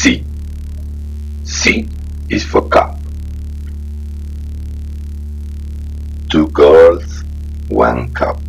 C. C is for cup. Two girls, one cup.